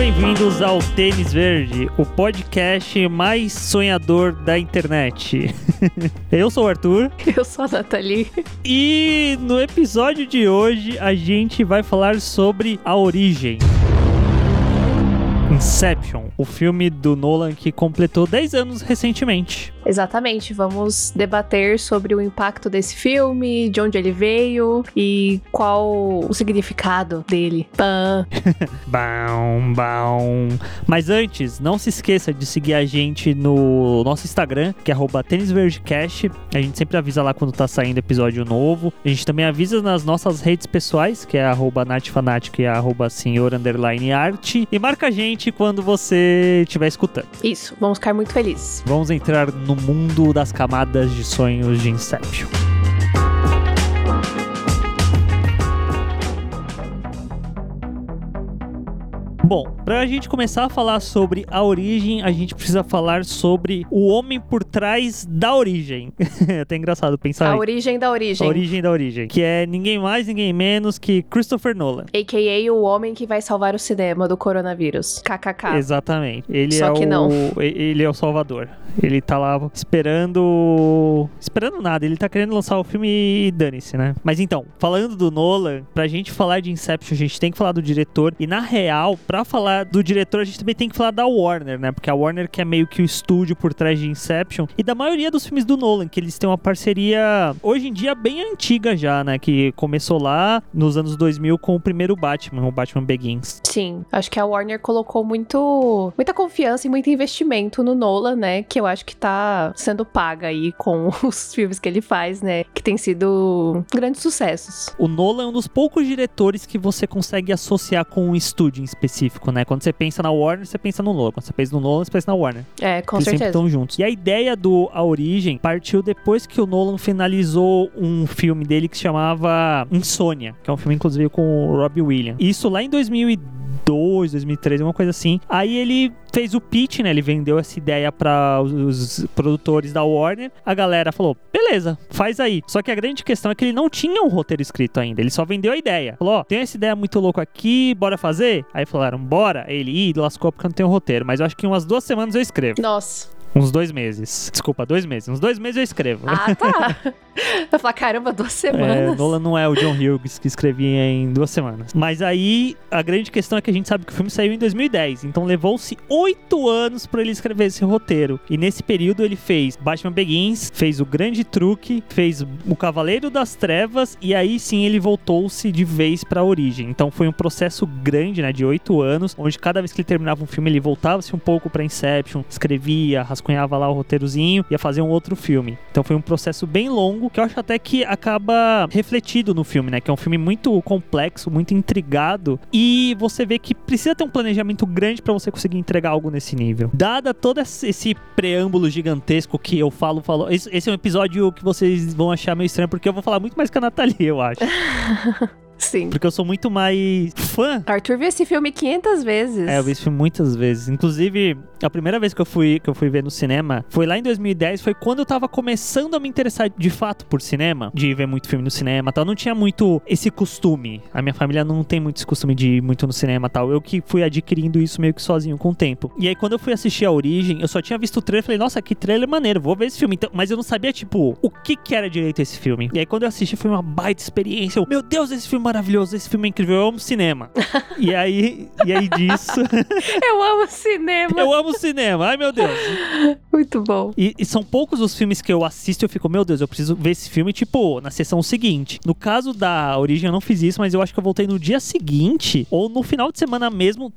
bem-vindos ao Tênis Verde, o podcast mais sonhador da internet. Eu sou o Arthur. Eu sou a Nathalie. E no episódio de hoje a gente vai falar sobre a origem. Inception, o filme do Nolan que completou 10 anos recentemente. Exatamente, vamos debater sobre o impacto desse filme, de onde ele veio e qual o significado dele. Pã. bom, bom. Mas antes, não se esqueça de seguir a gente no nosso Instagram, que é tênisverdecast. A gente sempre avisa lá quando tá saindo episódio novo. A gente também avisa nas nossas redes pessoais, que é arroba natfanatic e arroba. E marca a gente quando você estiver escutando. Isso, vamos ficar muito felizes. Vamos entrar no mundo das camadas de sonhos de Inception. Bom, pra gente começar a falar sobre a origem, a gente precisa falar sobre o homem por trás da origem. é até engraçado pensar. A origem da origem. A origem da origem. Que é ninguém mais, ninguém menos que Christopher Nolan. A.K.A. o homem que vai salvar o cinema do coronavírus. KKK. Exatamente. Ele Só é que o... não. Ele é o salvador. Ele tá lá esperando. Esperando nada. Ele tá querendo lançar o filme e dane-se, né? Mas então, falando do Nolan, pra gente falar de Inception, a gente tem que falar do diretor. E na real, pra falar do diretor, a gente também tem que falar da Warner, né? Porque a Warner que é meio que o estúdio por trás de Inception e da maioria dos filmes do Nolan, que eles têm uma parceria hoje em dia bem antiga já, né? Que começou lá nos anos 2000 com o primeiro Batman, o Batman Begins. Sim, acho que a Warner colocou muito, muita confiança e muito investimento no Nolan, né? Que eu acho que tá sendo paga aí com os filmes que ele faz, né? Que tem sido grandes sucessos. O Nolan é um dos poucos diretores que você consegue associar com um estúdio em específico, né? Quando você pensa na Warner, você pensa no Nolan. Quando você pensa no Nolan, você pensa na Warner. É, com Eles sempre certeza. estão juntos. E a ideia do A Origem partiu depois que o Nolan finalizou um filme dele que se chamava Insônia, que é um filme inclusive com o Robbie Williams. Isso lá em 2002, 2003, uma coisa assim. Aí ele fez o pitch, né? Ele vendeu essa ideia para os, produtores da Warner. A galera falou: beleza, faz aí. Só que a grande questão é que ele não tinha um roteiro escrito ainda. Ele só vendeu a ideia. Falou: ó, tem essa ideia muito louca aqui, bora fazer? Aí falaram: bora. Ele, ih, lascou porque não tenho roteiro. Mas eu acho que em umas duas semanas eu escrevo. Nossa. Uns dois meses. Desculpa, dois meses. Uns dois meses eu escrevo. Ah, tá. Eu falei, caramba, duas É, semanas. Nolan não é o John Hughes que escrevia em duas semanas. Mas aí a grande questão é que a gente sabe que o filme saiu em 2010, então levou-se oito anos para ele escrever esse roteiro. E nesse período ele fez Batman Begins, fez o Grande Truque, fez o Cavaleiro das Trevas e aí sim ele voltou-se de vez para a origem. Então foi um processo grande, né, de oito anos, onde cada vez que ele terminava um filme ele voltava-se um pouco para Inception, escrevia, rascunhava lá o roteirozinho, ia fazer um outro filme. Então foi um processo bem longo que eu acho até que acaba refletido no filme, né? Que é um filme muito complexo, muito intrigado e você vê que precisa ter um planejamento grande para você conseguir entregar algo nesse nível. Dada todo esse preâmbulo gigantesco que eu falo, falo, esse esse é um episódio que vocês vão achar meio estranho porque eu vou falar muito mais que a Nathalie, eu acho. Sim. Porque eu sou muito mais fã Arthur viu esse filme 500 vezes. é, eu vi esse filme muitas vezes. Inclusive, a primeira vez que eu fui que eu fui ver no cinema foi lá em 2010, foi quando eu tava começando a me interessar de fato por cinema, de ver muito filme no cinema, e tal. Não tinha muito esse costume. A minha família não tem muito esse costume de ir muito no cinema, e tal. Eu que fui adquirindo isso meio que sozinho com o tempo. E aí quando eu fui assistir a Origem, eu só tinha visto o trailer, e falei: "Nossa, que trailer maneiro, vou ver esse filme". Então, mas eu não sabia tipo o que que era direito esse filme. E aí quando eu assisti foi uma baita experiência. Eu, Meu Deus, esse filme maravilhoso, esse filme é incrível, eu amo cinema. e aí e aí disso Eu amo cinema. eu amo cinema, ai meu Deus. Muito bom. E, e são poucos os filmes que eu assisto e eu fico, meu Deus, eu preciso ver esse filme, tipo, na sessão seguinte. No caso da Origem, eu não fiz isso, mas eu acho que eu voltei no dia seguinte, ou no final de semana mesmo,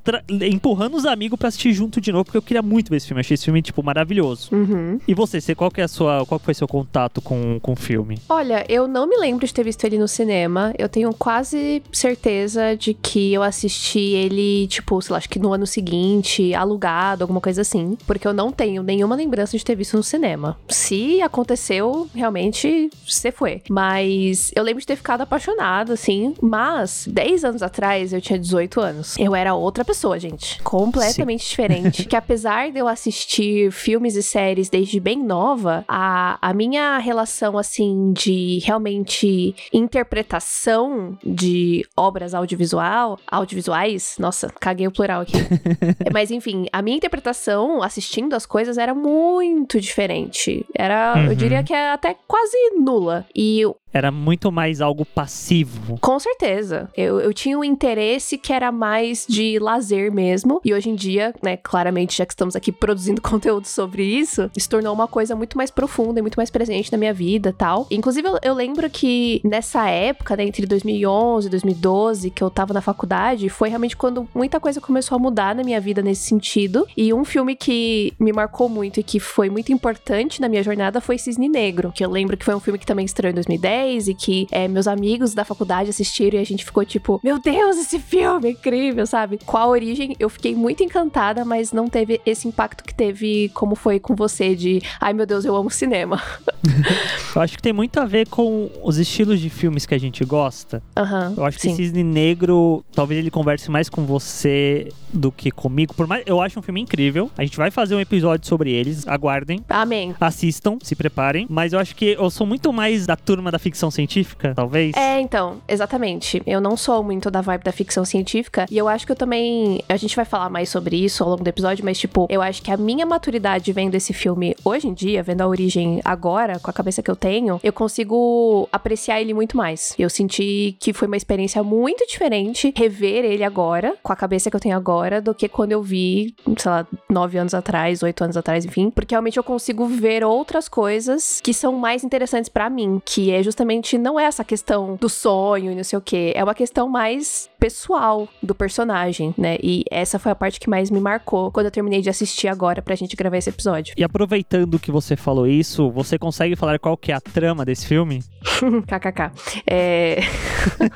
empurrando os amigos pra assistir junto de novo, porque eu queria muito ver esse filme. Eu achei esse filme, tipo, maravilhoso. Uhum. E você, você qual que é a sua. Qual foi seu contato com, com o filme? Olha, eu não me lembro de ter visto ele no cinema. Eu tenho quase certeza de que eu assisti ele, tipo, sei lá, acho que no ano seguinte, alugado, alguma coisa assim. Porque eu não tenho nenhuma lembrança lembrança de ter visto no cinema. Se aconteceu, realmente, você foi. Mas eu lembro de ter ficado apaixonada, assim. Mas, 10 anos atrás, eu tinha 18 anos. Eu era outra pessoa, gente. Completamente Sim. diferente. que apesar de eu assistir filmes e séries desde bem nova, a, a minha relação, assim, de realmente interpretação de obras audiovisual, audiovisuais, nossa, caguei o plural aqui. Mas enfim, a minha interpretação assistindo as coisas era muito diferente. Era, uhum. eu diria que é até quase nula. E era muito mais algo passivo. Com certeza. Eu, eu tinha um interesse que era mais de lazer mesmo. E hoje em dia, né, claramente, já que estamos aqui produzindo conteúdo sobre isso, se tornou uma coisa muito mais profunda e muito mais presente na minha vida tal. Inclusive, eu, eu lembro que nessa época, né, entre 2011 e 2012, que eu tava na faculdade, foi realmente quando muita coisa começou a mudar na minha vida nesse sentido. E um filme que me marcou muito e que foi muito importante na minha jornada foi Cisne Negro, que eu lembro que foi um filme que também estreou em 2010 e que é, meus amigos da faculdade assistiram e a gente ficou tipo, meu Deus, esse filme é incrível, sabe? Com a origem, eu fiquei muito encantada, mas não teve esse impacto que teve como foi com você de, ai meu Deus, eu amo cinema. eu acho que tem muito a ver com os estilos de filmes que a gente gosta. Uhum, eu acho que sim. Cisne Negro, talvez ele converse mais com você do que comigo. Por mais, eu acho um filme incrível. A gente vai fazer um episódio sobre eles. Aguardem. Amém. Assistam, se preparem. Mas eu acho que eu sou muito mais da turma da ficção ficção científica, talvez? É, então, exatamente. Eu não sou muito da vibe da ficção científica e eu acho que eu também. A gente vai falar mais sobre isso ao longo do episódio, mas, tipo, eu acho que a minha maturidade vendo esse filme hoje em dia, vendo a origem agora, com a cabeça que eu tenho, eu consigo apreciar ele muito mais. Eu senti que foi uma experiência muito diferente rever ele agora, com a cabeça que eu tenho agora, do que quando eu vi, sei lá, nove anos atrás, oito anos atrás, enfim. Porque realmente eu consigo ver outras coisas que são mais interessantes para mim, que é justamente justamente não é essa questão do sonho e não sei o que, é uma questão mais pessoal do personagem, né? E essa foi a parte que mais me marcou quando eu terminei de assistir agora pra gente gravar esse episódio. E aproveitando que você falou isso, você consegue falar qual que é a trama desse filme? KKK. É...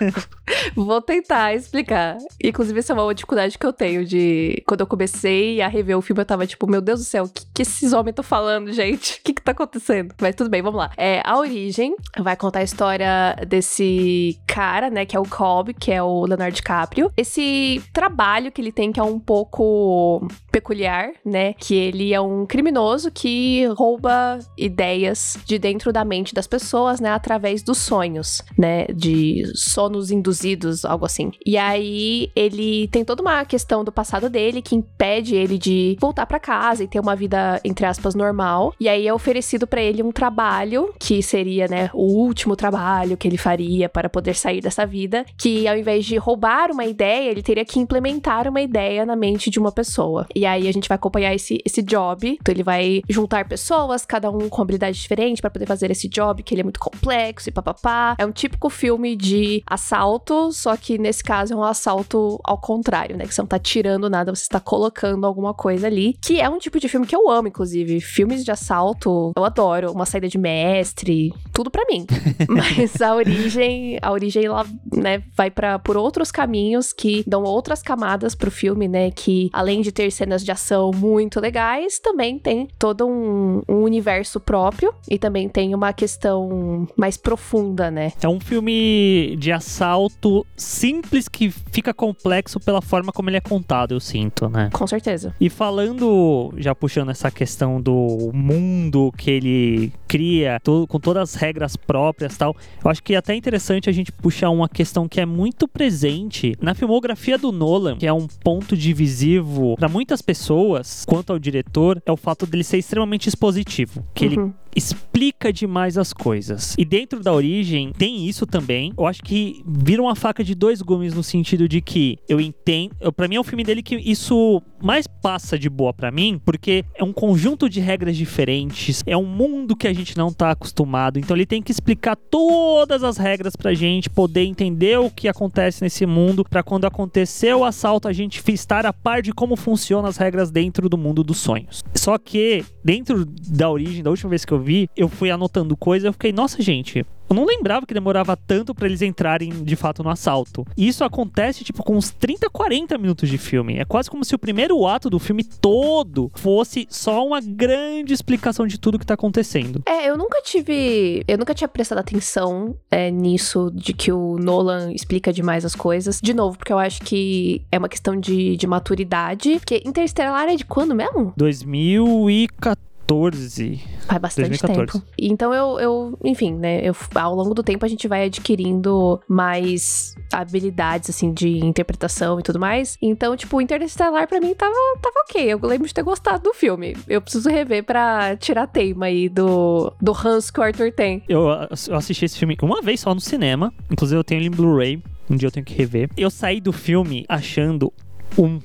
Vou tentar explicar. Inclusive, essa é uma dificuldade que eu tenho de. Quando eu comecei a rever o filme, eu tava tipo, meu Deus do céu, o que, que esses homens estão falando, gente? O que, que tá acontecendo? Mas tudo bem, vamos lá. É, a origem vai contar a história desse cara, né, que é o Cobb, que é o Leonardo DiCaprio. Esse trabalho que ele tem, que é um pouco peculiar, né? Que ele é um criminoso que rouba ideias de dentro da mente das pessoas, né? Através dos sonhos, né? De sonos induzidos, algo assim. E aí ele tem toda uma questão do passado dele que impede ele de voltar para casa e ter uma vida, entre aspas, normal. E aí é oferecido para ele um trabalho que seria, né? O último trabalho que ele faria para poder sair dessa vida. Que ao invés de roubar uma ideia, ele teria que implementar uma ideia na mente de uma pessoa. E aí a gente vai acompanhar esse, esse job. Então ele vai juntar pessoas, cada um com habilidade diferente, para poder fazer esse job, que ele é muito complexo e papapá. É um típico filme de assalto, só que nesse caso é um assalto ao contrário, né? Que você não tá tirando nada, você está colocando alguma coisa ali. Que é um tipo de filme que eu amo, inclusive. Filmes de assalto, eu adoro. Uma saída de mestre, tudo para mim. Mas a origem, a origem, ela, né, vai para por outros caminhos que dão outras camadas pro filme, né? Que além de ter cenas de ação muito legais, também tem todo um, um, universo próprio e também tem uma questão mais profunda, né? É um filme de assalto simples que fica complexo pela forma como ele é contado, eu sinto, né? Com certeza. E falando, já puxando essa questão do mundo que ele cria, todo, com todas as regras próprias tal, eu acho que é até interessante a gente puxar uma questão que é muito presente na filmografia do Nolan, que é um ponto divisivo para muitas pessoas, quanto ao diretor, é o fato dele ser extremamente expositivo. Que uhum. ele explica demais as coisas. E dentro da origem tem isso também. Eu acho que vira uma faca de dois gumes no sentido de que eu entendo, para mim é um filme dele que isso mais passa de boa para mim, porque é um conjunto de regras diferentes, é um mundo que a gente não tá acostumado. Então ele tem que explicar todas as regras pra gente poder entender o que acontece nesse mundo, para quando acontecer o assalto a gente estar a par de como funcionam as regras dentro do mundo dos sonhos. Só que dentro da origem, da última vez que eu eu vi, eu fui anotando coisas, eu fiquei, nossa, gente, eu não lembrava que demorava tanto para eles entrarem de fato no assalto. E isso acontece, tipo, com uns 30, 40 minutos de filme. É quase como se o primeiro ato do filme todo fosse só uma grande explicação de tudo que tá acontecendo. É, eu nunca tive. Eu nunca tinha prestado atenção é, nisso, de que o Nolan explica demais as coisas. De novo, porque eu acho que é uma questão de, de maturidade. Porque Interstellar é de quando mesmo? 2014. 2014. Faz bastante 2014. tempo. Então eu, eu enfim, né? Eu, ao longo do tempo a gente vai adquirindo mais habilidades, assim, de interpretação e tudo mais. Então, tipo, Interstellar pra mim tava, tava ok. Eu lembro de ter gostado do filme. Eu preciso rever pra tirar teima aí do, do Hans que o Arthur tem. Eu, eu assisti esse filme uma vez só no cinema. Inclusive eu tenho ele em Blu-ray. Um dia eu tenho que rever. Eu saí do filme achando um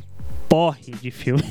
porre de filme.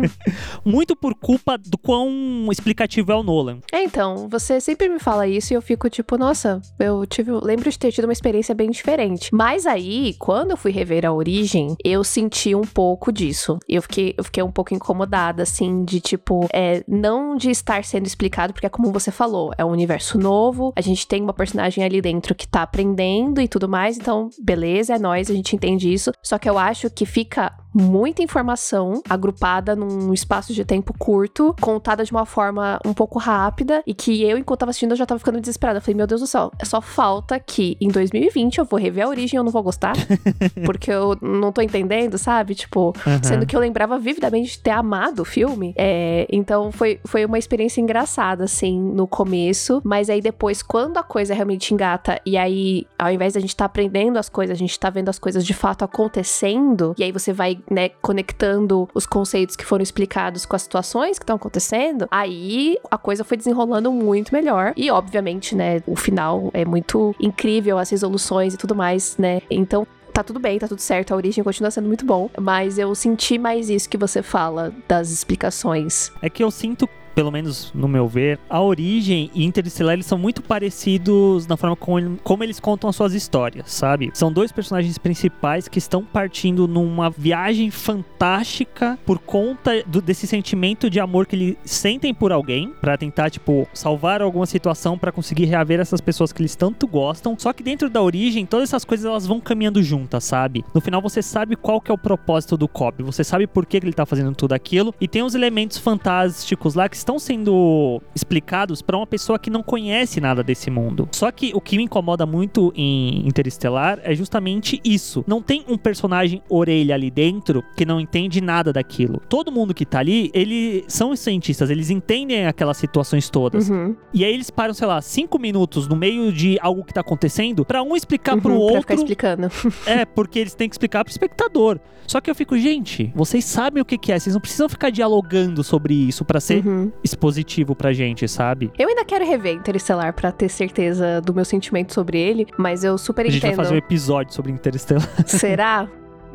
Muito por culpa do quão explicativo é o Nolan. É, então, você sempre me fala isso e eu fico tipo, nossa, eu tive, lembro de ter tido uma experiência bem diferente. Mas aí, quando eu fui rever a origem, eu senti um pouco disso. Eu fiquei, eu fiquei um pouco incomodada, assim, de tipo, é, não de estar sendo explicado, porque é como você falou, é um universo novo, a gente tem uma personagem ali dentro que tá aprendendo e tudo mais, então, beleza, é nós, a gente entende isso. Só que eu acho que fica muita informação agrupada num espaço de tempo curto, contada de uma forma um pouco rápida e que eu, enquanto tava assistindo, eu já tava ficando desesperada. Eu falei, meu Deus do céu, só falta que em 2020 eu vou rever a origem e eu não vou gostar, porque eu não tô entendendo, sabe? Tipo, Uhum. sendo que eu lembrava vividamente de ter amado o filme. É, então foi, foi uma experiência engraçada, assim, no começo, mas aí depois, quando a coisa realmente engata, e aí, ao invés da gente tá aprendendo as coisas, a gente tá vendo as coisas de fato acontecendo, e aí você vai, né, conectando os conceitos que foram explicados com as situações que estão acontecendo, aí a coisa foi desenrolando muito melhor. E, obviamente, né, o final é muito incrível, as resoluções e tudo mais, né? Então, tá tudo bem, tá tudo certo, a origem continua sendo muito bom, mas eu senti mais isso que você fala das explicações. É que eu sinto, pelo menos no meu ver, a origem e Interestelar eles são muito parecidos na forma como, como eles contam as suas histórias, sabe? São dois personagens principais que estão partindo numa viagem fantástica por conta do- desse sentimento de amor que eles sentem por alguém, pra tentar, tipo, salvar alguma situação pra conseguir reaver essas pessoas que eles tanto gostam. Só que dentro da origem, todas essas coisas elas vão caminhando juntas, sabe? No final você sabe qual que é o propósito do Cobb, você sabe por que que ele tá fazendo tudo aquilo e tem os elementos fantásticos lá que estão sendo explicados pra uma pessoa que não conhece nada desse mundo. Só que o que me incomoda muito em Interestelar é justamente isso. Não tem um personagem orelha ali dentro que não entende nada daquilo. Todo mundo que tá ali, eles são cientistas, eles entendem aquelas situações todas. Uhum. E aí eles param, sei lá, cinco minutos no meio de algo que tá acontecendo pra um explicar pro Uhum, Pra outro. ficar explicando. É, porque eles têm que explicar pro espectador. Só que eu fico, gente, vocês sabem o que, que é, vocês não precisam ficar dialogando sobre isso pra ser Uhum. Expositivo pra gente, sabe? Eu ainda quero rever Interestelar pra ter certeza do meu sentimento sobre ele, mas eu super A gente vai entendo. fazer um episódio sobre Interestelar. Será?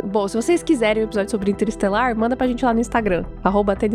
Bom, se vocês quiserem um episódio sobre Interestelar, manda pra gente lá no Instagram, arroba.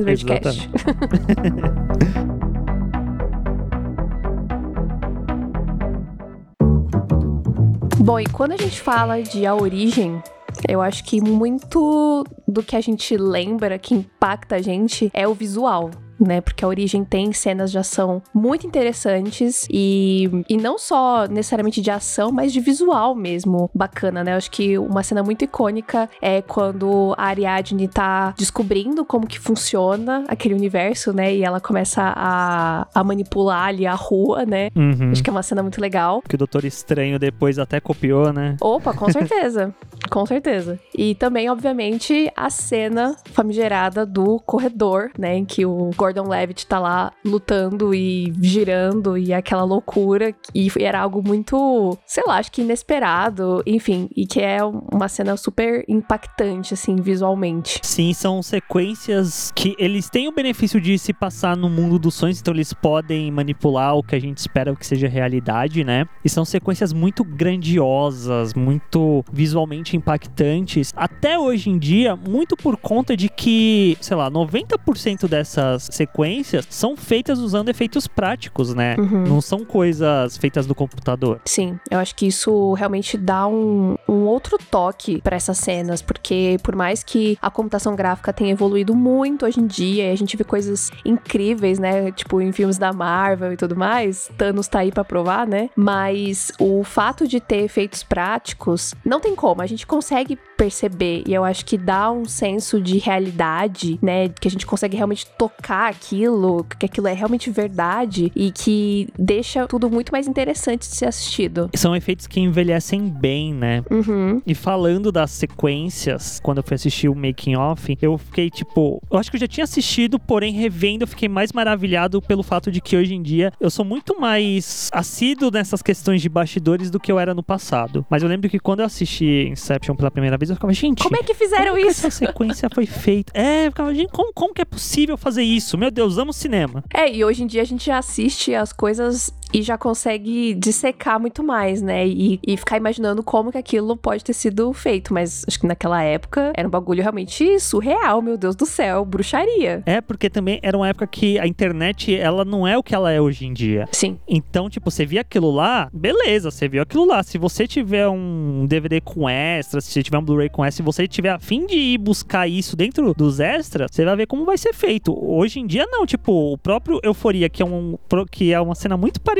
Bom, e quando a gente fala de A Origem, eu acho que muito do que a gente lembra, que impacta a gente, é o visual. Né, porque a origem tem cenas de ação muito interessantes e, e não só necessariamente de ação, mas de visual mesmo bacana, né? Eu acho que uma cena muito icônica é quando a Ariadne tá descobrindo como que funciona aquele universo, né? E ela começa a, a manipular ali a rua, né? Uhum. Acho que é uma cena muito legal. Que o Doutor Estranho depois até copiou, né? Opa, com certeza. com certeza. E também, obviamente, a cena famigerada do corredor, né? Em que o Gordon Levitt tá lá lutando e girando e aquela loucura. E era algo muito, sei lá, acho que inesperado. Enfim, e que é uma cena super impactante, assim, visualmente. Sim, são sequências que eles têm o benefício de se passar no mundo dos sonhos, então eles podem manipular o que a gente espera que seja realidade, né? E são sequências muito grandiosas, muito visualmente impactantes. Até hoje em dia, muito por conta de que, sei lá, 90% dessas sequências são feitas usando efeitos práticos, né? Uhum. Não são coisas feitas no computador. Sim, eu acho que isso realmente dá um, um outro toque para essas cenas, porque por mais que a computação gráfica tenha evoluído muito hoje em dia, e a gente vê coisas incríveis, né? Tipo, em filmes da Marvel e tudo mais, Thanos tá aí pra provar, né? Mas o fato de ter efeitos práticos, não tem como, a gente consegue perceber, e eu acho que dá um senso de realidade, né? Que a gente consegue realmente tocar aquilo, que aquilo é realmente verdade e que deixa tudo muito mais interessante de ser assistido. São efeitos que envelhecem bem, né? Uhum. E falando das sequências, quando eu fui assistir o Making Off, eu fiquei tipo. Eu acho que eu já tinha assistido, porém, revendo, eu fiquei mais maravilhado pelo fato de que hoje em dia eu sou muito mais assíduo nessas questões de bastidores do que eu era no passado. Mas eu lembro que quando eu assisti Inception pela primeira vez, eu ficava, gente. Como é que fizeram como que isso? essa sequência foi feita? É, eu ficava, gente, como, como que é possível fazer isso? Meu Deus, amo cinema. É, e hoje em dia a gente assiste as coisas e já consegue dissecar muito mais, né? E, e ficar imaginando como que aquilo pode ter sido feito. Mas acho que naquela época era um bagulho realmente surreal, meu Deus do céu, bruxaria. É, porque também era uma época que a internet, ela não é o que ela é hoje em dia. Sim. Então, tipo, você via aquilo lá, beleza, você viu aquilo lá. Se você tiver um DVD com extras, se você tiver um Blu-ray com extras, se você tiver a fim de ir buscar isso dentro dos extras, você vai ver como vai ser feito. Hoje em dia, não. Tipo, o próprio Euforia, que é, um, que é uma cena muito parecida.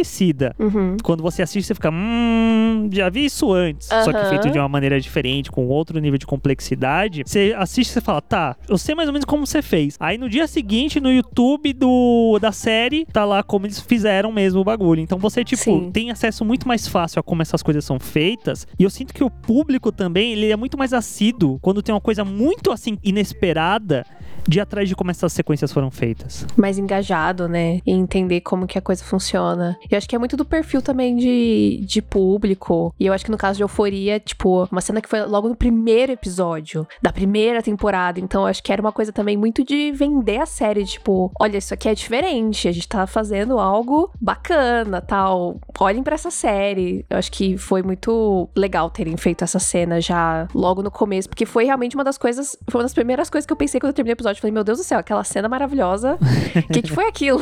Uhum. Quando você assiste, você fica, hum, já vi isso antes. Só que feito de uma maneira diferente, com outro nível de complexidade. Você assiste e você fala, tá, eu sei mais ou menos como você fez. Aí no dia seguinte, no YouTube do, da série, tá lá como eles fizeram mesmo o bagulho. Então você, tipo, Sim. tem acesso muito mais fácil a como essas coisas são feitas. E eu sinto que o público também, ele é muito mais assíduo quando tem uma coisa muito, assim, inesperada de atrás de como essas sequências foram feitas. mais engajado, né? E entender como que a coisa funciona. E eu acho que é muito do perfil também de, de público. E eu acho que no caso de Euforia, tipo, uma cena que foi logo no primeiro episódio da primeira temporada. Então eu acho que era uma coisa também muito de vender a série. Tipo, olha, isso aqui é diferente. A gente tá fazendo algo bacana, tal. Olhem pra essa série. Eu acho que foi muito legal terem feito essa cena já logo no começo. Porque foi realmente uma das coisas. Foi uma das primeiras coisas que eu pensei quando eu terminei o episódio. Eu Falei, meu Deus do céu, aquela cena maravilhosa. O que, que foi aquilo?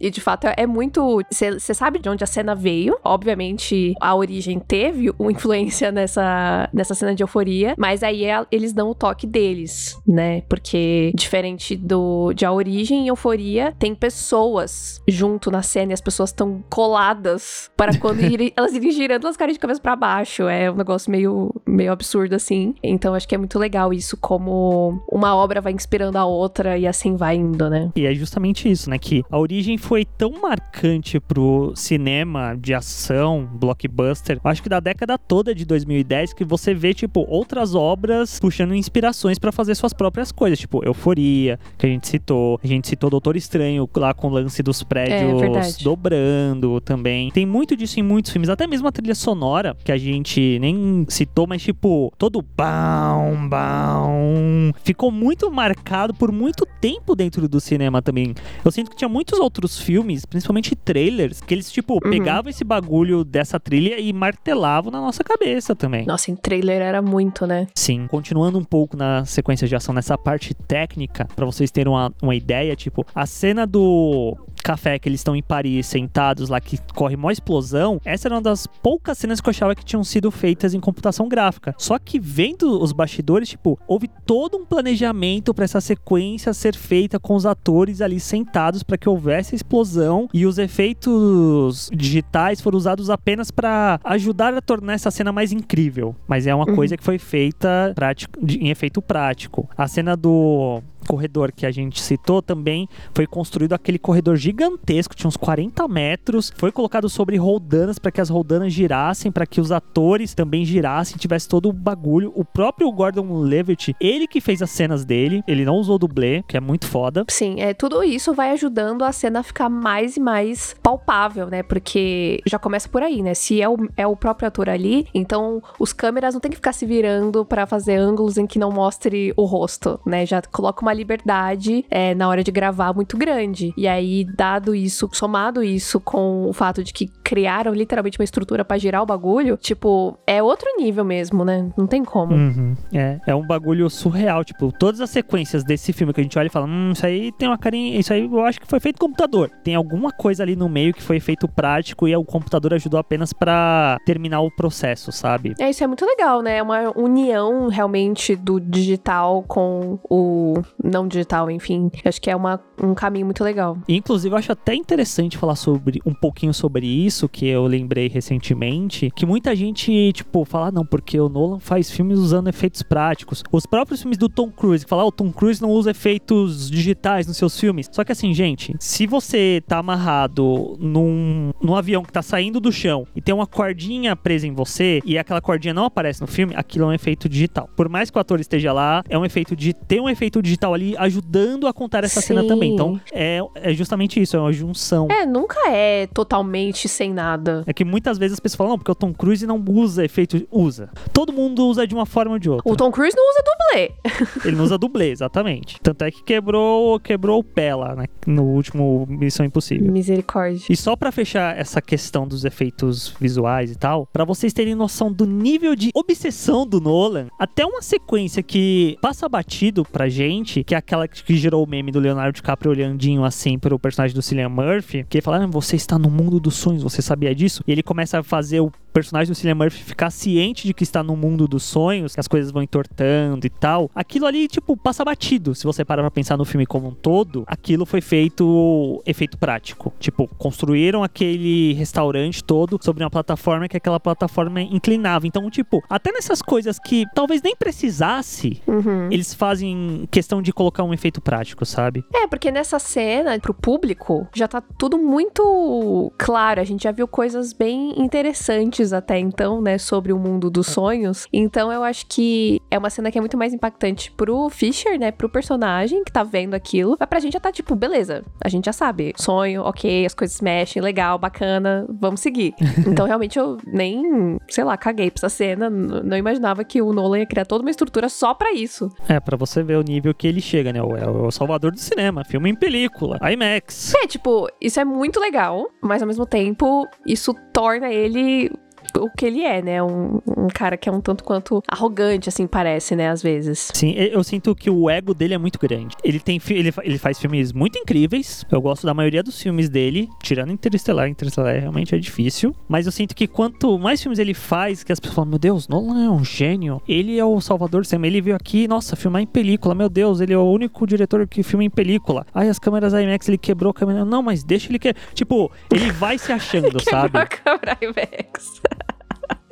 e de fato é, é muito. Você sabe de onde a cena veio. Obviamente, a origem teve uma influência nessa, nessa cena de euforia. Mas aí é- eles dão o toque deles, né? Porque, diferente do de a origem em euforia, tem pessoas junto na cena e as pessoas estão coladas para quando irem- elas irem girando, elas caem de cabeça pra baixo. É um negócio meio, meio absurdo assim. Então acho que é muito legal isso, como uma obra vai inspirando a outra e assim vai indo, né? E é justamente isso, né? Que a origem foi tão marcante pro cinema de ação, blockbuster, acho que da década toda de 2010, que você vê, tipo, outras obras puxando inspirações pra fazer suas próprias coisas. Tipo, Euforia, que a gente citou. A gente citou Doutor Estranho lá com o lance dos prédios verdade. dobrando também. Tem muito disso em muitos filmes, até mesmo a trilha sonora, que a gente nem citou, mas tipo, todo bam, bam, ficou muito marcado por muito tempo dentro do cinema também. Eu sinto que tinha muitos outros filmes, principalmente trailers, que eles, tipo, pegavam esse bagulho dessa trilha e martelavam na nossa cabeça também. Nossa, em trailer era muito, né? Sim, continuando um pouco na sequência de ação, nessa parte técnica, pra vocês terem uma, uma ideia, tipo, a cena do café que eles estão em Paris sentados lá que corre uma explosão, essa era uma das poucas cenas que eu achava que tinham sido feitas em computação gráfica. Só que vendo os bastidores, tipo, houve todo um planejamento pra essa sequência ser feita com os atores ali sentados pra que houvesse a explosão e os efeitos digitais foram usados apenas pra ajudar a tornar essa cena mais incrível. Mas é uma Uhum. coisa que foi feita prático, em efeito prático. A cena do corredor que a gente citou também foi construído aquele corredor gigantesco, tinha uns 40 metros, foi colocado sobre roldanas para que as roldanas girassem, para que os atores também girassem, tivesse todo o bagulho. O próprio Gordon Levitt, ele que fez as cenas dele, ele não usou dublê, que é muito foda. Sim, é, tudo isso vai ajudando a cena a ficar mais e mais palpável, né? Porque já começa por aí, né? Se é o, é o próprio ator ali, então os câmeras não tem que ficar se virando pra fazer ângulos em que não mostre o rosto, né? Já coloca uma uma liberdade é, na hora de gravar muito grande. E aí, dado isso, somado isso com o fato de que criaram literalmente uma estrutura para girar o bagulho, tipo, é outro nível mesmo, né? Não tem como. Uhum. É, é um bagulho surreal. Tipo, todas as sequências desse filme que a gente olha e fala, hum, isso aí tem uma carinha. Isso aí eu acho que foi feito com computador. Tem alguma coisa ali no meio que foi feito prático e o computador ajudou apenas para terminar o processo, sabe? É, isso é muito legal, né? É uma união realmente do digital com o não digital, enfim. Acho que é uma, um caminho muito legal. Inclusive, eu acho até interessante falar sobre um pouquinho sobre isso, que eu lembrei recentemente, que muita gente, tipo, fala, ah, não, porque o Nolan faz filmes usando efeitos práticos. Os próprios filmes do Tom Cruise, que fala, ah, o Tom Cruise não usa efeitos digitais nos seus filmes. Só que assim, gente, se você tá amarrado num, num avião que tá saindo do chão e tem uma cordinha presa em você e aquela cordinha não aparece no filme, aquilo é um efeito digital. Por mais que o ator esteja lá, é um efeito de ter um efeito digital ali ajudando a contar essa Sim. cena também. Então, é, é justamente isso, é uma junção. É, nunca é totalmente sem nada. É que muitas vezes as pessoas falam, não, porque o Tom Cruise não usa efeito. Usa. Todo mundo usa de uma forma ou de outra. O Tom Cruise não usa dublê. Ele não usa dublê, exatamente. Tanto é que quebrou, quebrou o pé lá né, no último Missão Impossível. Misericórdia. E só pra fechar essa questão dos efeitos visuais e tal, pra vocês terem noção do nível de obsessão do Nolan, até uma sequência que passa batido pra gente, que é aquela que gerou o meme do Leonardo DiCaprio olhandinho assim pro personagem do Cillian Murphy, que ele fala: ah, "Você está no mundo dos sonhos, você sabia disso?" E ele começa a fazer o personagem do Cillian Murphy ficar ciente de que está no mundo dos sonhos, que as coisas vão entortando e tal. Aquilo ali, tipo, passa batido. Se você parar pra pensar no filme como um todo, aquilo foi feito efeito prático. Tipo, construíram aquele restaurante todo sobre uma plataforma que aquela plataforma inclinava. Então, tipo, até nessas coisas que talvez nem precisasse, Uhum. eles fazem questão de colocar um efeito prático, sabe? É, porque nessa cena, pro público, já tá tudo muito claro. A gente já viu coisas bem interessantes até então, né, sobre o mundo dos sonhos. Então eu acho que é uma cena que é muito mais impactante pro Fisher, né, pro personagem que tá vendo aquilo. Mas pra gente já tá tipo, beleza, a gente já sabe. Sonho, ok, as coisas mexem, legal, bacana, vamos seguir. Então realmente eu nem, sei lá, caguei pra essa cena. Não imaginava que o Nolan ia criar toda uma estrutura só pra isso. É, pra você ver o nível que ele chega, né? É o salvador do cinema, filme em película, IMAX. É, tipo, isso é muito legal, mas ao mesmo tempo, isso torna ele o que ele é, né? Um, um cara que é um tanto quanto arrogante, assim, parece, né? Às vezes. Sim, eu sinto que o ego dele é muito grande. Ele tem ele, ele faz filmes muito incríveis. Eu gosto da maioria dos filmes dele, tirando Interestelar. Interestelar realmente é difícil. Mas eu sinto que quanto mais filmes ele faz, que as pessoas falam, meu Deus, Nolan é um gênio. Ele é o salvador do cinema. Ele veio aqui, nossa, filmar em película. Meu Deus, ele é o único diretor que filma em película. Ai, as câmeras IMAX, ele quebrou a câmera. Não, mas deixa ele que. Tipo, ele vai se achando, sabe? A câmera IMAX.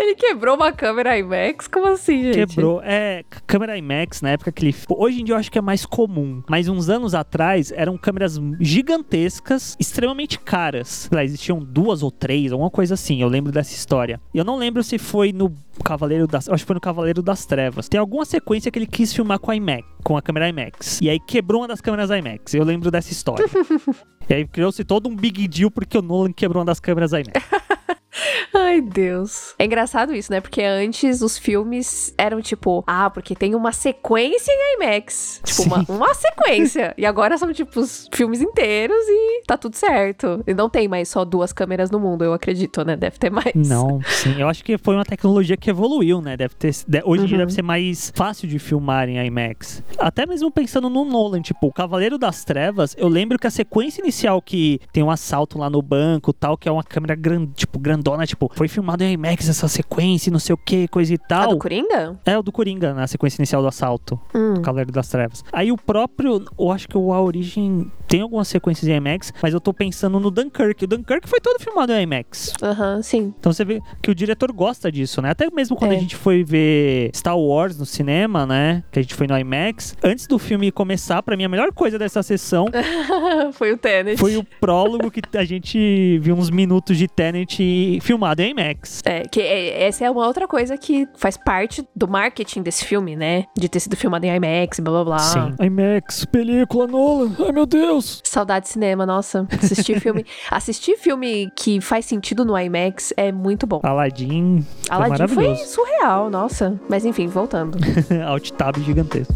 Ele quebrou uma câmera IMAX? Como assim, gente? Quebrou. É, câmera IMAX, na época que ele. Hoje em dia eu acho que é mais comum. Mas uns anos atrás eram câmeras gigantescas, extremamente caras. Lá, existiam duas ou três, alguma coisa assim. Eu lembro dessa história. E eu não lembro se foi no Cavaleiro das. Acho que foi no Cavaleiro das Trevas. Tem alguma sequência que ele quis filmar com a IMAX, com a câmera IMAX. E aí quebrou uma das câmeras IMAX. Eu lembro dessa história. e aí criou-se todo um big deal porque o Nolan quebrou uma das câmeras IMAX. Ai, Deus. É engraçado isso, né? Porque antes os filmes eram tipo, ah, porque tem uma sequência em IMAX. Tipo, uma, Sim. uma sequência. e agora são, tipo, os filmes inteiros e tá tudo certo. E não tem mais só duas câmeras no mundo, eu acredito, né? Deve ter mais. Não, sim. Eu acho que foi uma tecnologia que evoluiu, né? Deve ter, de- hoje em dia Uhum. deve ser mais fácil de filmar em IMAX. Até mesmo pensando no Nolan, tipo, o Cavaleiro das Trevas, eu lembro que a sequência inicial que tem um assalto lá no banco, tal, que é uma câmera gran, tipo grandona, tipo, foi filmado em IMAX essa sequência, não sei o que, coisa e tal. do Coringa? É o do Coringa, na sequência inicial do assalto. Hum. Cavaleiro das Trevas. Aí o próprio, eu acho que o A Origem tem algumas sequências em IMAX, mas eu tô pensando no Dunkirk. O Dunkirk foi todo filmado em IMAX. Aham, sim. Então você vê que o diretor gosta disso, né? Até mesmo quando É. a gente foi ver Star Wars no cinema, né? Que a gente foi no IMAX. Antes do filme começar, pra mim, a melhor coisa dessa sessão Foi o Tenet. foi o prólogo que a gente viu uns minutos de Tenet filmado em IMAX. É, que é- essa é uma outra coisa que faz parte do marketing desse filme, né? De ter sido filmado em IMAX, blá blá blá. Sim. IMAX, película Nolan. Ai, meu Deus. Saudade de cinema, nossa. Assistir filme. assistir filme que faz sentido no IMAX é muito bom. Aladdin. Aladdin foi maravilhoso. surreal, nossa. Mas enfim, voltando. Alt tab gigantesco.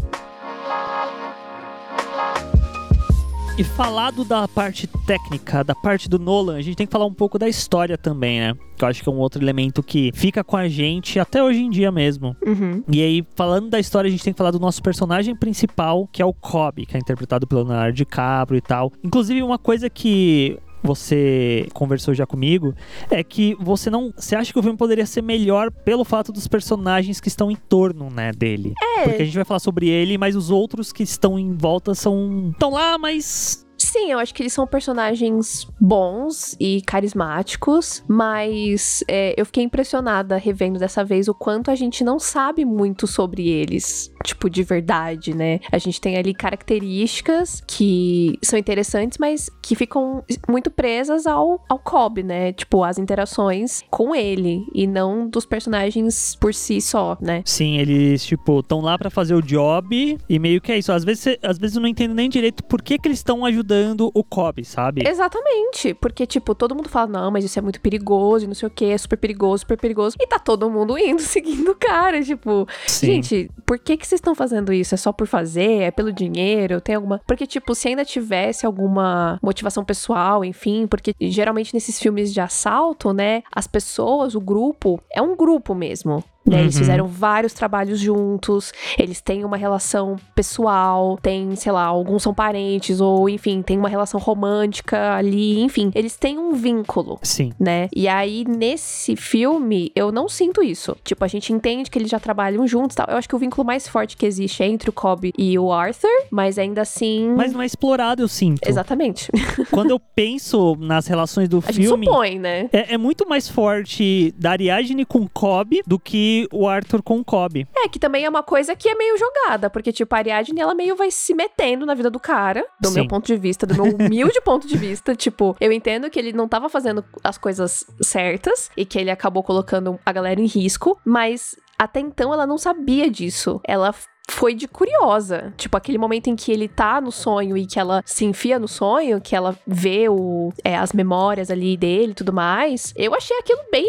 E falado da parte técnica, da parte do Nolan, a gente tem que falar um pouco da história também, né? Que eu acho que é um outro elemento que fica com a gente até hoje em dia mesmo. Uhum. E aí, falando da história, a gente tem que falar do nosso personagem principal, que é o Cobb, que é interpretado pelo Leonardo DiCaprio e tal. Inclusive, uma coisa que você conversou já comigo, é que você não. Você acha que o filme poderia ser melhor pelo fato dos personagens que estão em torno, né, dele. É. Porque a gente vai falar sobre ele, mas os outros que estão em volta são. estão lá, mas. Sim, eu acho que eles são personagens bons e carismáticos, mas é, eu fiquei impressionada revendo dessa vez o quanto a gente não sabe muito sobre eles, tipo, de verdade, né? A gente tem ali características que são interessantes, mas que ficam muito presas ao, ao Cobb, né? Tipo, as interações com ele e não dos personagens por si só, né? Sim, eles, tipo, estão lá pra fazer o job e meio que é isso. Às vezes, às vezes eu não entendo nem direito por que, que eles estão ajudando o Cobb, sabe? Exatamente, porque, tipo, todo mundo fala, não, mas isso é muito perigoso e não sei o que, é super perigoso, super perigoso. E tá todo mundo indo, seguindo o cara, tipo, Sim. gente, por que que vocês estão fazendo isso? É só por fazer? É pelo dinheiro? Tem alguma... Porque, tipo, se ainda tivesse alguma motivação pessoal, enfim, porque geralmente nesses filmes de assalto, né, as pessoas, o grupo, é um grupo mesmo. Né, Eles Uhum. fizeram vários trabalhos juntos, eles têm uma relação pessoal, tem, sei lá, alguns são parentes, ou enfim, tem uma relação romântica ali, enfim, eles têm um vínculo. Sim. Né? E aí, nesse filme, eu não sinto isso. Tipo, a gente entende que eles já trabalham juntos e tal. Eu acho que o vínculo mais forte que existe é entre o Cobb e o Arthur, mas ainda assim. Mas não é explorado, eu sinto. Exatamente. Quando eu penso nas relações do A gente filme. supõe, né? É, é muito mais forte da Ariadne com Cobb do que o Arthur com o Cobb. É, que também é uma coisa que é meio jogada, porque, tipo, a Ariadne, ela meio vai se metendo na vida do cara, do Sim. meu ponto de vista, do meu humilde ponto de vista. Tipo, eu entendo que ele não tava fazendo as coisas certas e que ele acabou colocando a galera em risco, mas até então ela não sabia disso. Ela foi de curiosa. Tipo, aquele momento em que ele tá no sonho e que ela se enfia no sonho, que ela vê o, é, as memórias ali dele e tudo mais. Eu achei aquilo bem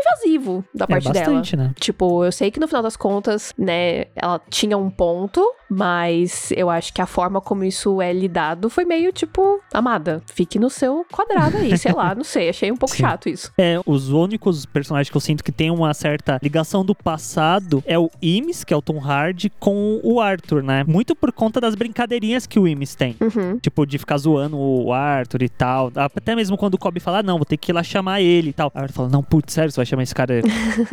invasivo da parte é dela. bastante, né? Tipo, eu sei que no final das contas, né, ela tinha um ponto, mas eu acho que a forma como isso é lidado foi meio tipo, amada, fique no seu quadrado aí, sei lá, não sei, achei um pouco Sim. chato isso. É, os únicos personagens que eu sinto que tem uma certa ligação do passado é o Imes, que é o Tom Hardy, com o Arthur, né? Muito por conta das brincadeirinhas que o Imes tem. Uhum. Tipo, de ficar zoando o Arthur e tal. Até mesmo quando o Cobb fala, ah, não, vou ter que ir lá chamar ele e tal. Aí Arthur fala, não, putz, sério, você vai chamar esse cara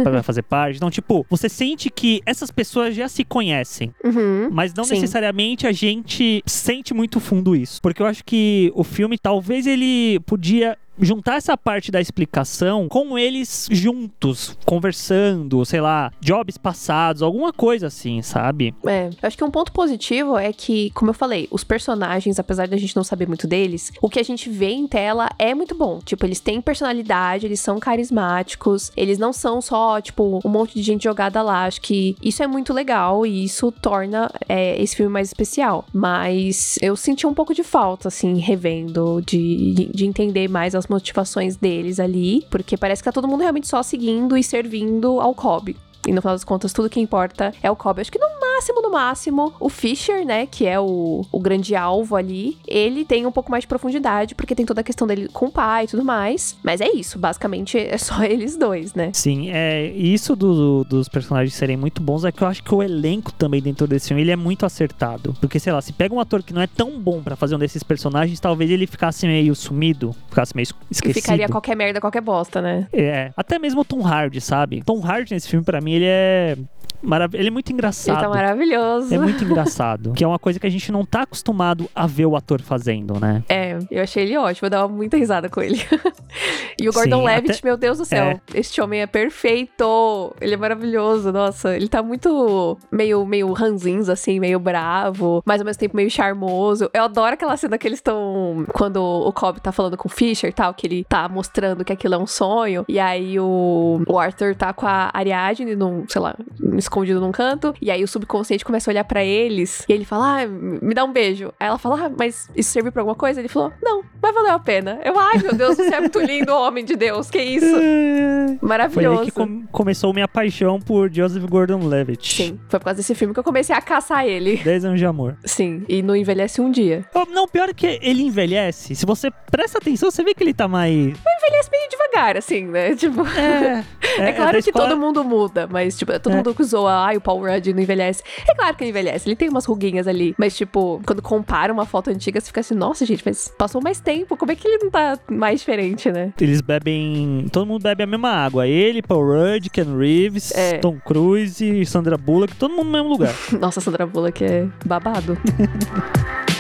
pra fazer parte? Então, tipo, você sente que essas pessoas já se conhecem. Uhum. Mas não Sim. necessariamente a gente sente muito fundo isso. Porque eu acho que o filme, talvez ele podia juntar essa parte da explicação com eles juntos, conversando, sei lá, jobs passados, alguma coisa assim, sabe? É, eu acho que um ponto positivo é que, como eu falei, os personagens, apesar da gente não saber muito deles, o que a gente vê em tela é muito bom. Tipo, eles têm personalidade, eles são carismáticos, eles não são só, tipo, um monte de gente jogada lá. Acho que isso é muito legal e isso torna é, esse filme mais especial. Mas eu senti um pouco de falta, assim, revendo, de, de entender mais as motivações deles ali, porque parece que tá todo mundo realmente só seguindo e servindo ao Cobb. E no final das contas, tudo que importa é o Cobb. Acho que no máximo, no máximo, o Fisher, né, que é o, o grande alvo ali, ele tem um pouco mais de profundidade, porque tem toda a questão dele com o pai e tudo mais. Mas é isso, basicamente é só eles dois, né? Sim, é isso do- dos personagens serem muito bons é que eu acho que o elenco também dentro desse filme ele é muito acertado. Porque, sei lá, se pega um ator que não é tão bom pra fazer um desses personagens, talvez ele ficasse meio sumido, ficasse meio Que esquecido. ficaria qualquer merda, qualquer bosta, né? É, até mesmo o Tom Hardy, sabe? Tom Hardy nesse filme, pra mim, ele é marav ele é muito Ele engraçado. tá maravilhoso. É muito engraçado. que é uma coisa que a gente não tá acostumado a ver o ator fazendo, né? É, eu achei ele ótimo, eu dava muita risada com ele. e o Gordon Sim, Levitt, até- meu Deus do céu, É. este homem é perfeito. Ele é maravilhoso, nossa, ele tá muito meio meio ranzinza assim, meio bravo, mas ao mesmo tempo meio charmoso. Eu adoro aquela cena que eles estão quando o Cobb tá falando com o Fisher e tal, que ele tá mostrando que aquilo é um sonho, e aí o, o Arthur tá com a Ariadne num, sei lá, escondido num canto, e aí o subconsciente começa a olhar para eles, e ele fala, ah, me dá um beijo. Aí ela fala, ah, mas isso serve pra alguma coisa? Ele falou, não, vai valer a pena. Eu, ai meu Deus, você é muito lindo, homem de Deus, que isso? Maravilhoso. Foi aí que com começou minha paixão por Joseph Gordon-Levitt. Sim, foi por causa desse filme que eu comecei a caçar ele. 10 anos de amor. Sim, e não envelhece um dia. Oh, não, pior é que ele envelhece. Se você presta atenção, você vê que ele tá mais. Envelhece meio devagar, assim, né? Tipo. É. É, é claro da que escola- todo mundo muda, mas, tipo, todo É. mundo que zoa, ai, o Paul Rudd não envelhece. É claro que ele envelhece, ele tem umas ruguinhas ali. Mas, tipo, quando compara uma foto antiga, você fica assim, nossa, gente, mas passou mais tempo, como é que ele não tá mais diferente, né? Eles bebem. Todo mundo bebe a mesma água. Ele, Paul Rudd, Ken Reeves, É. Tom Cruise, Sandra Bullock, todo mundo no mesmo lugar. Nossa, Sandra Bullock é babado.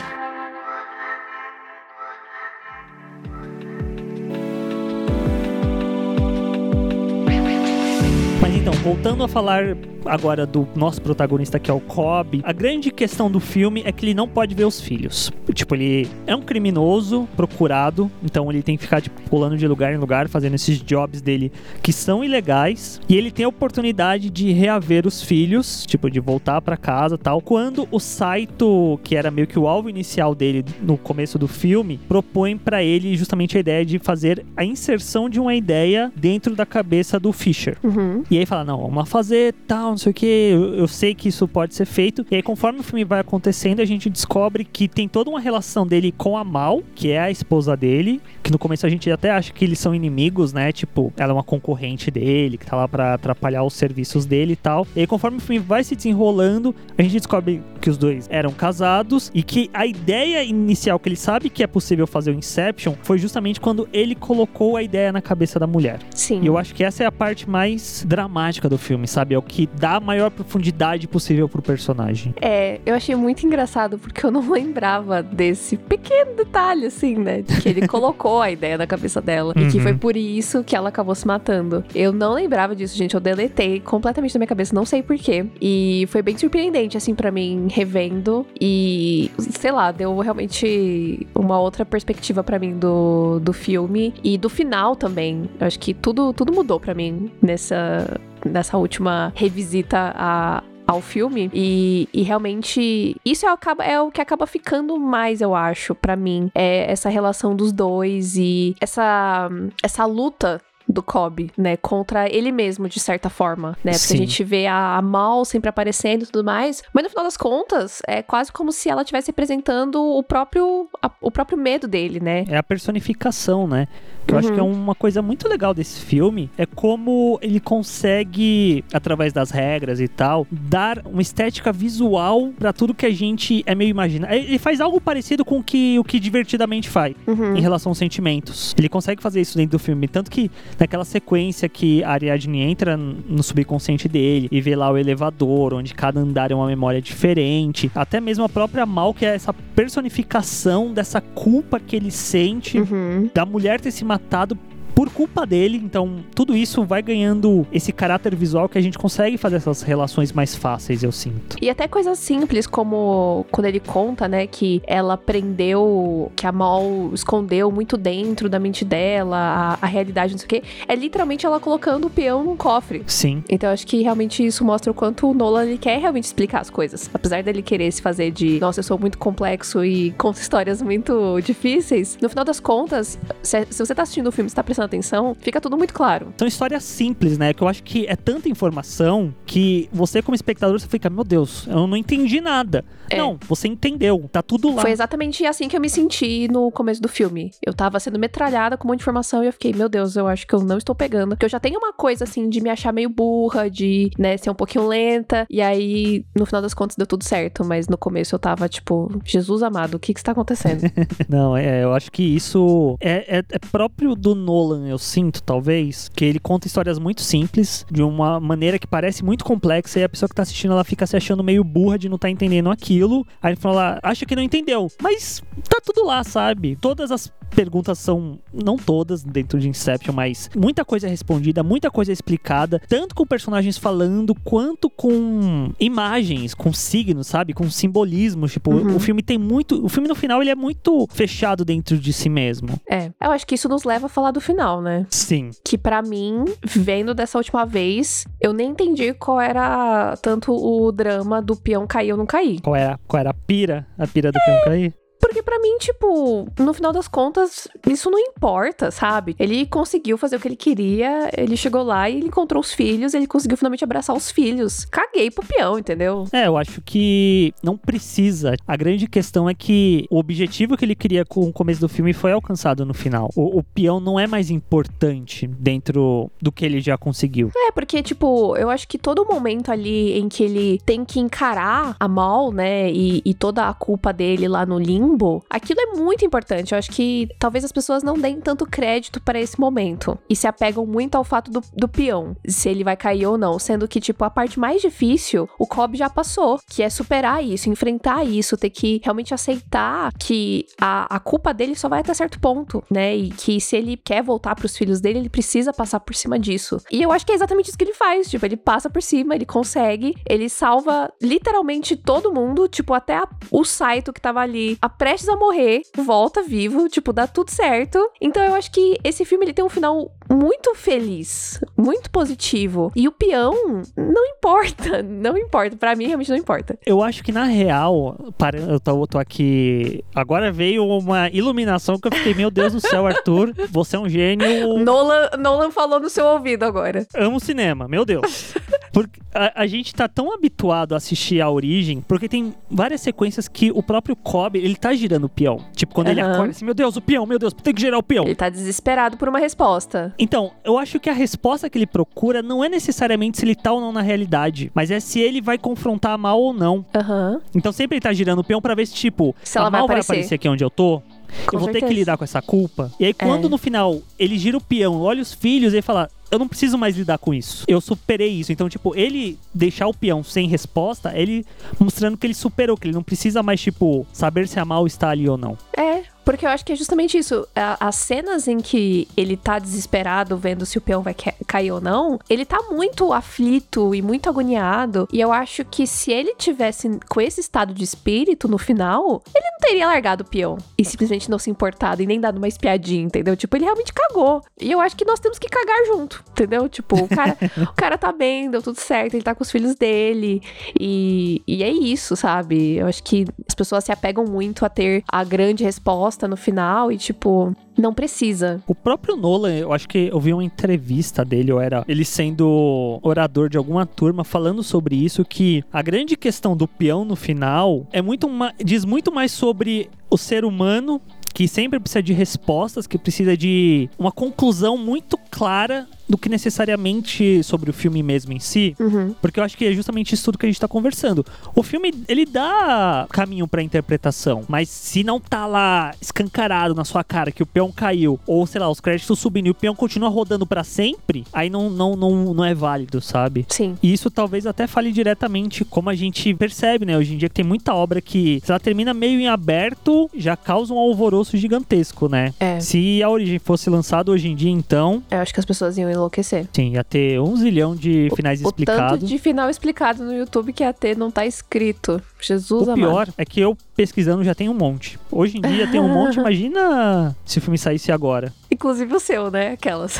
voltando a falar agora do nosso protagonista que é o Cobb, a grande questão do filme é que ele não pode ver os filhos. Tipo, ele é um criminoso procurado, então ele tem que ficar tipo, pulando de lugar em lugar, fazendo esses jobs dele que são ilegais, e ele tem a oportunidade de reaver os filhos, tipo, de voltar pra casa tal, quando o Saito, que era meio que o alvo inicial dele no começo do filme, propõe pra ele justamente a ideia de fazer a inserção de uma ideia dentro da cabeça do Fisher. Uhum. E aí fala, não, vamos fazer tal, não sei o que, eu, eu sei que isso pode ser feito. E aí, conforme o filme vai acontecendo, a gente descobre que tem toda uma relação dele com a Mal, que é a esposa dele, que no começo a gente até acha que eles são inimigos, né? Tipo, ela é uma concorrente dele, que tá lá pra atrapalhar os serviços dele e tal. E aí, conforme o filme vai se desenrolando, a gente descobre que os dois eram casados e que a ideia inicial que ele sabe que é possível fazer o Inception foi justamente quando ele colocou a ideia na cabeça da mulher. Sim. E eu acho que essa é a parte mais dramática do filme, sabe? É o que dá a maior profundidade possível pro personagem. É, eu achei muito engraçado porque eu não lembrava desse pequeno detalhe, assim, né? De que ele colocou a ideia na cabeça dela. E que Uhum. foi por isso que ela acabou se matando. Eu não lembrava disso, gente. Eu deletei completamente da minha cabeça, não sei porquê. E foi bem surpreendente, assim, pra mim, revendo. E, sei lá, deu realmente uma outra perspectiva pra mim do, do filme. E do final também. Eu acho que tudo, tudo mudou pra mim nessa, nessa última revisita a, ao filme e, e realmente isso é, é o que acaba ficando mais, eu acho, pra mim. É essa relação dos dois e essa, essa luta do Cobb, né, contra ele mesmo, de certa forma, né, porque Sim. a gente vê a, a Mal sempre aparecendo e tudo mais, mas no final das contas, é quase como se ela estivesse representando o próprio, a- o próprio medo dele, né, É a personificação, né? Que eu acho Uhum. que é uma coisa muito legal desse filme é como ele consegue, através das regras e tal, dar uma estética visual pra tudo que a gente é meio imagina. Ele faz algo parecido com o que o que divertidamente faz. Uhum. em relação aos sentimentos. Ele consegue fazer isso dentro do filme. Tanto que naquela sequência que a Ariadne entra no subconsciente dele e vê lá o elevador, onde cada andar é uma memória diferente. Até mesmo a própria Mal, que é essa personificação dessa culpa que ele sente Uhum. da mulher ter se matado por culpa dele, então tudo isso vai ganhando esse caráter visual que a gente consegue fazer essas relações mais fáceis, eu sinto. E até coisas simples, como quando ele conta, né, que ela prendeu, que a Mal escondeu muito dentro da mente dela, a, a realidade, não sei o quê. É literalmente ela colocando o peão num cofre. Sim. Então eu acho que realmente isso mostra o quanto o Nolan ele quer realmente explicar as coisas. Apesar dele querer se fazer de, nossa, eu sou muito complexo e conto histórias muito difíceis, no final das contas, se, se você tá assistindo o filme e está prestando atenção, fica tudo muito claro. São histórias simples, né? Que eu acho que é tanta informação que você, como espectador, você fica, meu Deus, eu não entendi nada. É. Não, você entendeu, tá tudo lá. Foi exatamente assim que eu me senti no começo do filme. Eu tava sendo metralhada com um monte de informação e eu fiquei, meu Deus, eu acho que eu não estou pegando. Porque eu já tenho uma coisa assim de me achar meio burra, de, né, ser um pouquinho lenta. E aí, no final das contas, deu tudo certo. Mas no começo eu tava, tipo, Jesus amado, o que que está acontecendo? Não, é, eu acho que isso é, é- é próprio do Nolan, eu sinto, talvez, que ele conta histórias muito simples, de uma maneira que parece muito complexa, e a pessoa que tá assistindo, ela fica se achando meio burra de não tá entendendo aquilo. Aí ele fala, acha que não entendeu. Mas tá tudo lá, sabe? Todas as perguntas são, não todas dentro de Inception, mas muita coisa é respondida, muita coisa é explicada, tanto com personagens falando, quanto com imagens, com signos, sabe? Com simbolismos. Tipo, Uhum. o filme tem muito. O filme no final ele é muito fechado dentro de si mesmo. É, eu acho que isso nos leva a falar do final, né? Sim. Que pra mim, vendo dessa última vez, eu nem entendi qual era tanto o drama do peão cair ou não cair. Qual era, qual era a pira? A pira do peão cair? Porque pra mim, tipo, no final das contas, isso não importa, sabe? Ele conseguiu fazer o que ele queria, ele chegou lá e ele encontrou os filhos, ele conseguiu finalmente abraçar os filhos. Caguei pro peão, entendeu? É, eu acho que não precisa. A grande questão é que o objetivo que ele queria com o começo do filme foi alcançado no final. O, o peão não é mais importante dentro do que ele já conseguiu. É, porque, tipo, eu acho que todo momento ali em que ele tem que encarar a Mal, né, e, e toda a culpa dele lá no limbo, aquilo é muito importante. Eu acho que talvez as pessoas não deem tanto crédito para esse momento e se apegam muito ao fato do, do peão, se ele vai cair ou não. Sendo que, tipo, a parte mais difícil, o Cobb já passou, que é superar isso, enfrentar isso, ter que realmente aceitar que a, a culpa dele só vai até certo ponto, né, e que se ele quer voltar pros filhos dele, ele precisa passar por cima disso. E eu acho que é exatamente isso que ele faz. Tipo, ele passa por cima, ele consegue, ele salva literalmente todo mundo, tipo, até a- o Saito que tava ali, a prestes a morrer, volta vivo, tipo, dá tudo certo. Então eu acho que esse filme ele tem um final muito feliz, muito positivo. E o peão não importa, não importa. Pra mim, realmente não importa. Eu acho que na real, para, eu tô, eu tô aqui. Agora veio uma iluminação que eu fiquei, meu Deus do céu, Arthur, você é um gênio. Nolan, Nolan falou no seu ouvido agora. Amo cinema, meu Deus. Porque a, a gente tá tão habituado a assistir a origem, porque tem várias sequências que o próprio Cobb, ele tá girando o peão. Tipo, quando ele Aham. acorda assim, meu Deus, o peão, meu Deus, tem que girar o peão. Ele tá desesperado por uma resposta. Então, eu acho que a resposta que ele procura não é necessariamente se ele tá ou não na realidade, mas é se ele vai confrontar a mal ou não. Aham. Então sempre ele tá girando o peão pra ver se, tipo, Se a ela vai mal vai aparecer. aparecer aqui onde eu tô. Com eu vou ter que lidar com essa culpa. E aí, quando É. no final ele gira o peão, olha os filhos, ele fala: Eu não preciso mais lidar com isso. Eu superei isso. Então, tipo, ele deixar o peão sem resposta, ele mostrando que ele superou, que ele não precisa mais, tipo, saber se a mal está ali ou não. É, porque eu acho que é justamente isso. As cenas em que ele tá desesperado vendo se o peão vai ca- cair ou não, ele tá muito aflito e muito agoniado. E eu acho que se ele tivesse com esse estado de espírito no final, ele não teria largado o peão e simplesmente não se importado e nem dado uma espiadinha, entendeu? Tipo, ele realmente cagou. E eu acho que nós temos que cagar junto, entendeu? Tipo, o cara, o cara tá bem, deu tudo certo, ele tá com os filhos dele. E, e é isso, sabe? Eu acho que as pessoas se apegam muito a ter a grande resposta no final e, tipo, não precisa. O próprio Nolan, eu acho que eu vi uma entrevista dele, ou era ele sendo orador de alguma turma, falando sobre isso, que a grande questão do peão no final é muito ma- diz muito mais sobre o ser humano que sempre precisa de respostas, que precisa de uma conclusão muito clara do que necessariamente sobre o filme mesmo em si. Uhum. Porque eu acho que é justamente isso tudo que a gente tá conversando. O filme, ele dá caminho pra interpretação, mas se não tá lá escancarado na sua cara que o peão caiu, ou sei lá, os créditos subindo e o peão continua rodando pra sempre, aí não, não, não, não é válido, sabe? Sim. E isso talvez até fale diretamente como a gente percebe, né? Hoje em dia que tem muita obra que, se ela termina meio em aberto, já causa um alvoroço gigantesco, né? É. Se a origem fosse lançada hoje em dia, então, Eu acho que as pessoas iam enlouquecer. sim, ia ter um zilhão de finais O tanto explicados. de final explicado no YouTube que ia ter não tá escrito. Jesus O amado. pior é que eu pesquisando já tem um monte. Hoje em dia tem um monte, imagina se o filme saísse agora. Inclusive o seu, né? Aquelas.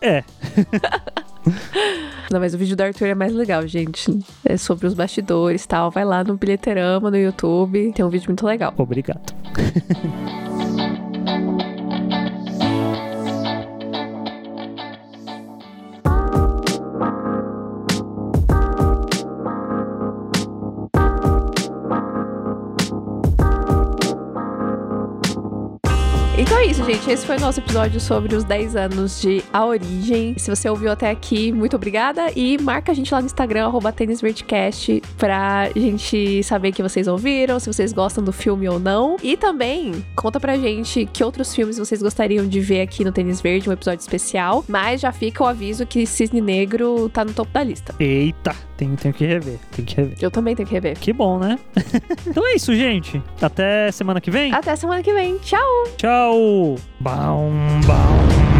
É, Não, mas o vídeo do Arthur é mais legal, gente. É sobre os bastidores e tal. Vai lá no Bilheterama, no YouTube. Tem um vídeo muito legal. obrigado. Gente. Esse foi o nosso episódio sobre os 10 anos de A Origem. Se você ouviu até aqui, muito obrigada. E marca a gente lá no Instagram, arroba tênisverticast, pra gente saber que vocês ouviram, se vocês gostam do filme ou não. E também conta pra gente que outros filmes vocês gostariam de ver aqui no Tênis Verde, um episódio especial. Mas já fica o aviso que Cisne Negro tá no topo da lista. Eita, Tenho, tenho que rever, tenho que rever. Eu também tenho que rever. Que bom, né? então é isso, gente. Até semana que vem. Até semana que vem. Tchau! Tchau. Bom, bom.